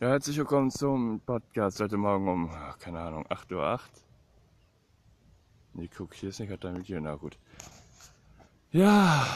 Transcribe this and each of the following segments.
Ja, herzlich willkommen zum Podcast heute Morgen um, keine Ahnung, 8.08 Uhr. Nee, guck, hier ist nicht gerade dein Video, na gut. Ja.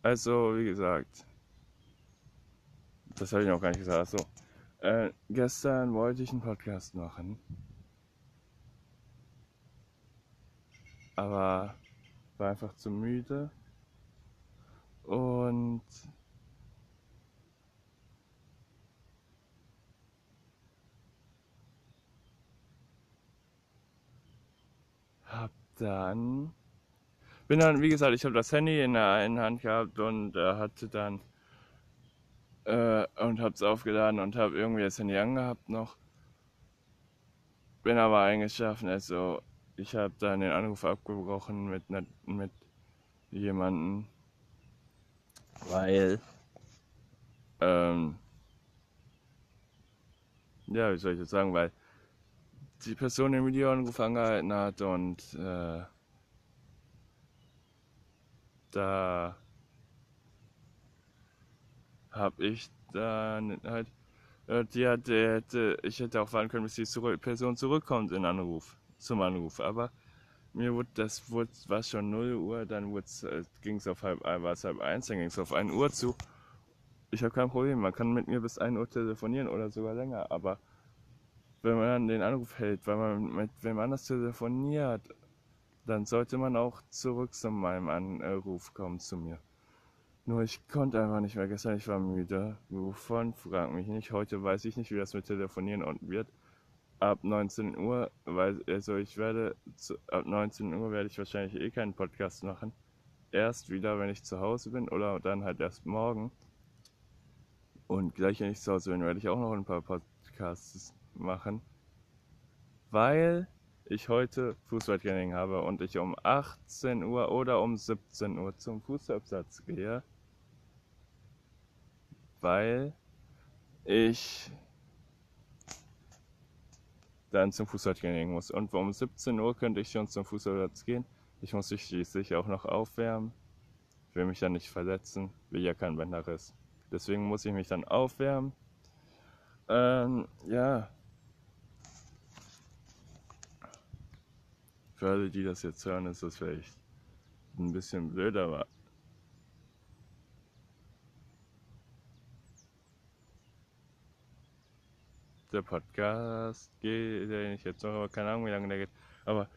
Also, wie gesagt, das habe ich noch gar nicht gesagt. So, äh, gestern wollte ich einen Podcast machen. Aber war einfach zu müde. Und hab dann bin dann, wie gesagt, ich habe das Handy in der einen Hand gehabt und äh, hatte dann äh, und hab's aufgeladen und habe irgendwie das Handy angehabt noch. Bin aber eingeschlafen, also ich habe dann den Anruf abgebrochen mit, mit jemandem, weil ähm, ja, wie soll ich das sagen, weil die Person den Videoanruf angehalten hat und äh, da habe ich dann halt, äh, die hatte, hätte, ich hätte auch warten können, bis die zurück, Person zurückkommt in Anruf, zum Anruf, aber mir wurde das wurde, war schon 0 Uhr, dann äh, ging es auf halb, war es halb eins, dann ging es auf 1 Uhr zu. Ich habe kein Problem, man kann mit mir bis 1 Uhr telefonieren oder sogar länger, aber wenn man den Anruf hält, weil man mit wem anders telefoniert, dann sollte man auch zurück zu meinem Anruf kommen zu mir. Nur ich konnte einfach nicht mehr gestern, ich war müde. Wovon? Frag mich nicht. Heute weiß ich nicht, wie das mit Telefonieren und wird. Ab 19 Uhr, weil, also ich werde, zu, ab 19 Uhr werde ich wahrscheinlich eh keinen Podcast machen. Erst wieder, wenn ich zu Hause bin oder dann halt erst morgen. Und gleich, wenn ich zu Hause bin, werde ich auch noch ein paar Podcasts machen, weil ich heute Fußballtraining habe und ich um 18 Uhr oder um 17 Uhr zum Fußabsatz gehe, weil ich dann zum Fußballtraining muss. Und um 17 Uhr könnte ich schon zum Fußballplatz gehen. Ich muss mich schließlich auch noch aufwärmen. Ich will mich dann nicht verletzen, will ja kein Bänderriss. Deswegen muss ich mich dann aufwärmen. Ähm, ja, Für alle, die das jetzt hören, ist das vielleicht ein bisschen blöd, aber der Podcast geht, den ich jetzt noch, aber keine Ahnung, wie lange der geht. Aber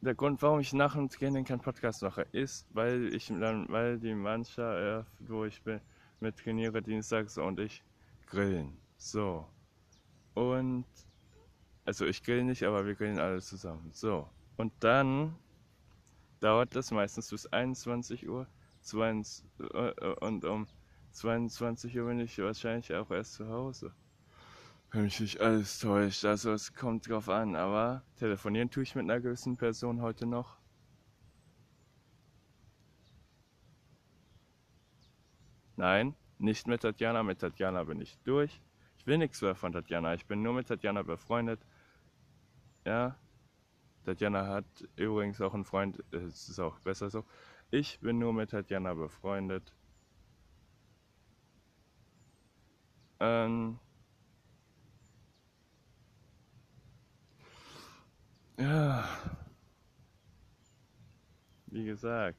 der Grund, warum ich nach dem Training keinen Podcast mache, ist, weil ich dann, weil die Mannschaft, wo ich bin, mit trainiere dienstags und ich grillen. So. Und also ich grill nicht, aber wir grillen alle zusammen. So. Und dann dauert das meistens bis 21 Uhr. 22, äh, und um 22 Uhr bin ich wahrscheinlich auch erst zu Hause. Wenn mich nicht alles täuscht. Also es kommt drauf an. Aber telefonieren tue ich mit einer gewissen Person heute noch. Nein, nicht mit Tatjana. Mit Tatjana bin ich durch. Ich will nichts mehr von Tatjana. Ich bin nur mit Tatjana befreundet. Ja, Tatjana hat übrigens auch einen Freund, es ist auch besser so. Ich bin nur mit Tatjana befreundet. Ähm, ja, wie gesagt.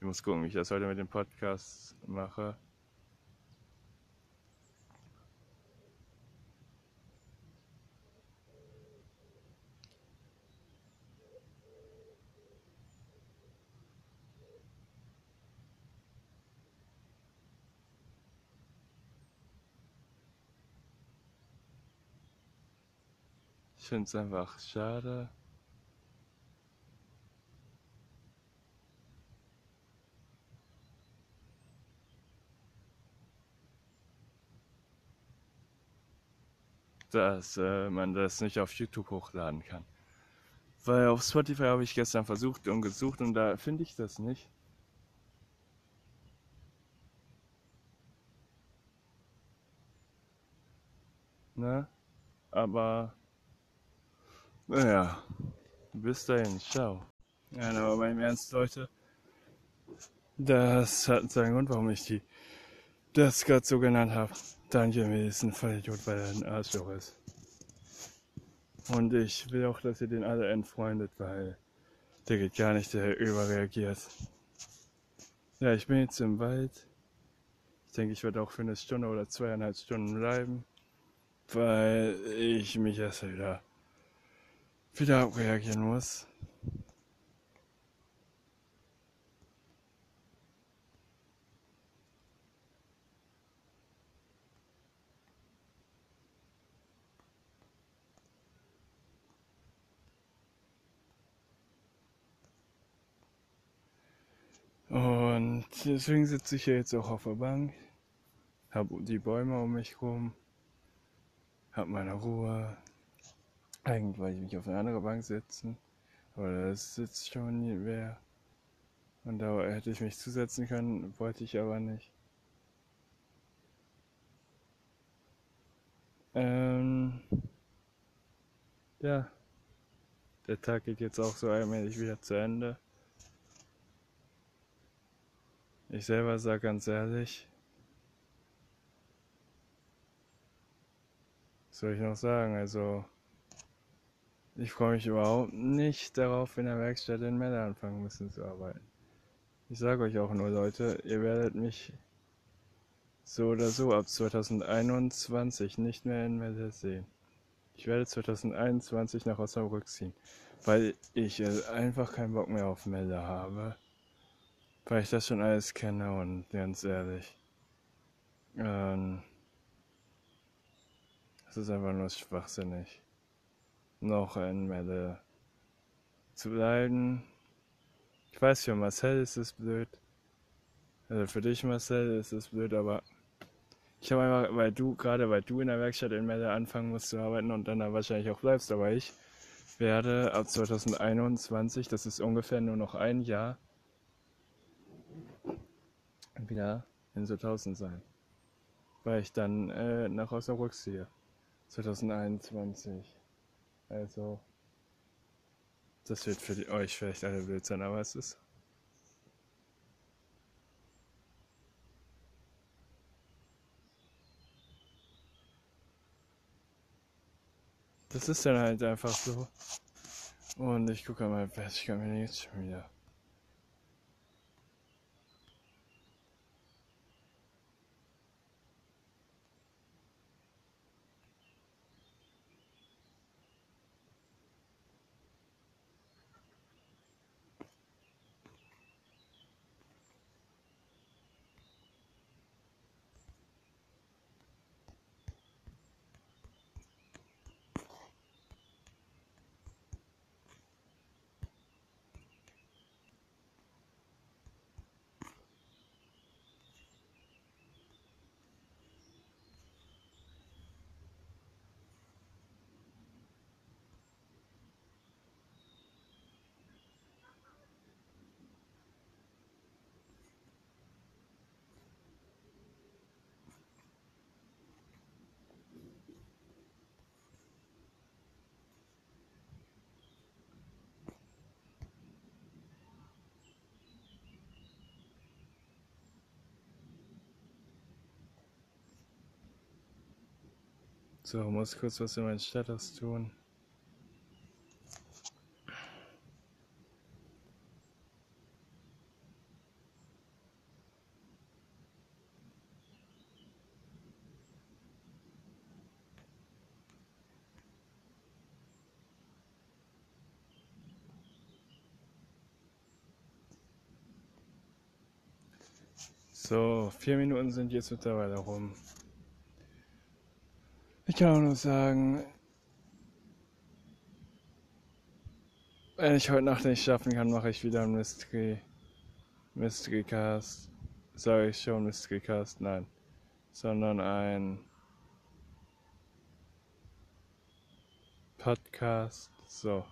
Ich muss gucken, wie ich das heute mit dem Podcast mache. Ich finde es einfach schade. dass äh, man das nicht auf YouTube hochladen kann. Weil auf Spotify habe ich gestern versucht und gesucht und da finde ich das nicht. Ne? Aber naja, bis dahin, ciao. Nein, aber beim Ernst, Leute, das hat seinen Grund, warum ich die das gerade so genannt habe. Daniel ist ein Vollidiot, weil er ein Arschloch ist. Und ich will auch, dass ihr den alle entfreundet, weil der geht gar nicht, der überreagiert. Ja, ich bin jetzt im Wald. Ich denke, ich werde auch für eine Stunde oder zweieinhalb Stunden bleiben, weil ich mich erst wieder, wieder abreagieren muss. Und deswegen sitze ich ja jetzt auch auf der Bank, habe die Bäume um mich rum, habe meine Ruhe. Eigentlich wollte ich mich auf eine andere Bank setzen, aber da sitzt schon wer. Und da hätte ich mich zusetzen können, wollte ich aber nicht. Ähm, ja, der Tag geht jetzt auch so allmählich wieder zu Ende. Ich selber sage ganz ehrlich, was soll ich noch sagen? Also, ich freue mich überhaupt nicht darauf, in der Werkstatt in Melle anfangen müssen zu arbeiten. Ich sage euch auch nur, Leute, ihr werdet mich so oder so ab 2021 nicht mehr in Melle sehen. Ich werde 2021 nach Osnabrück ziehen, weil ich einfach keinen Bock mehr auf Melle habe. Weil ich das schon alles kenne und ganz ehrlich, ähm, es ist einfach nur schwachsinnig, noch in Melle zu bleiben. Ich weiß, für Marcel ist es blöd. Also für dich, Marcel, ist es blöd, aber ich habe einfach, weil du, gerade weil du in der Werkstatt in Melle anfangen musst zu arbeiten und dann da wahrscheinlich auch bleibst, aber ich werde ab 2021, das ist ungefähr nur noch ein Jahr, wieder in so 1000 sein. Weil ich dann äh, nach Osnabrück ziehe. 2021. Also, das wird für euch vielleicht alle blöd sein, aber es ist. Das ist dann halt einfach so. Und ich gucke mal, ich kann mir jetzt schon wieder. So, muss kurz was in meinen Status tun. So, vier Minuten sind jetzt mittlerweile rum. Ich kann auch nur sagen, wenn ich heute Nacht nicht schaffen kann, mache ich wieder einen Mystery, Mystery Cast. Sage ich schon Mystery Cast? Nein. Sondern ein Podcast. So.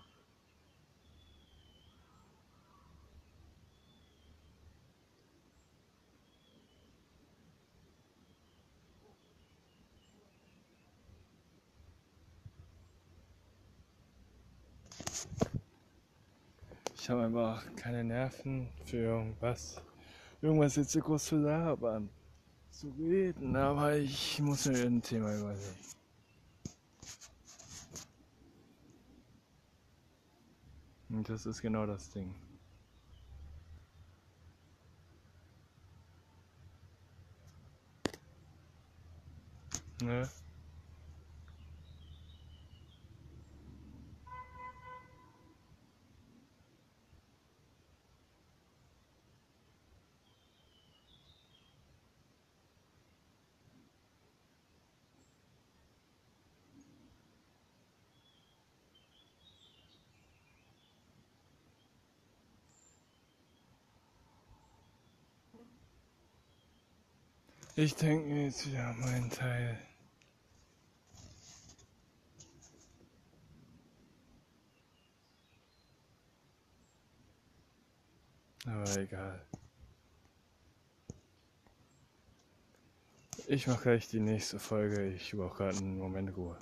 Ich habe einfach keine Nerven für irgendwas. Irgendwas jetzt so groß zu labern, zu reden, aber ich muss mir ein Thema überlegen. Und das ist genau das Ding. Ne? Ich denke mir jetzt wieder meinen Teil. Aber egal. Ich mache gleich die nächste Folge. Ich brauche gerade einen Moment Ruhe.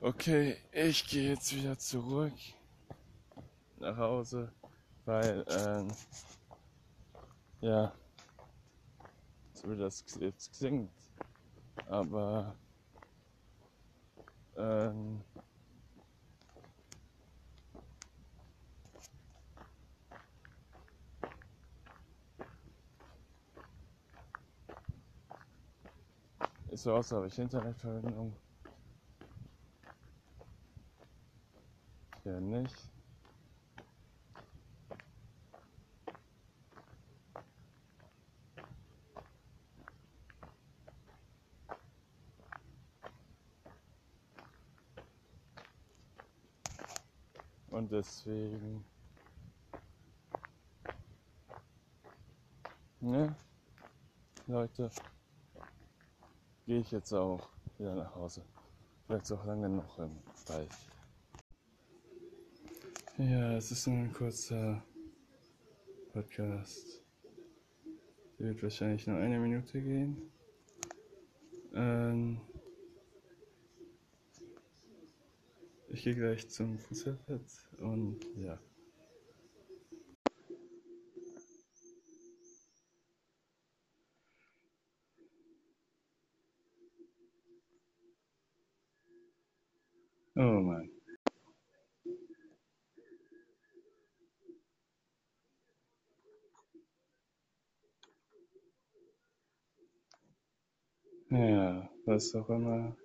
Okay, ich gehe jetzt wieder zurück nach Hause, weil, ähm, ja, so wie das jetzt klingt. Aber, ähm, ist so aus, habe ich Internetverbindung. Hier nicht. Und deswegen, ne, Leute, gehe ich jetzt auch wieder nach Hause. Vielleicht auch lange noch im Wald. Ja, es ist nur ein kurzer Podcast. Der wird wahrscheinlich nur eine Minute gehen. Ähm gehe gleich zum Fußballplatz und ja. Oh Mann. Ja, was auch immer.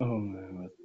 Oh, my God.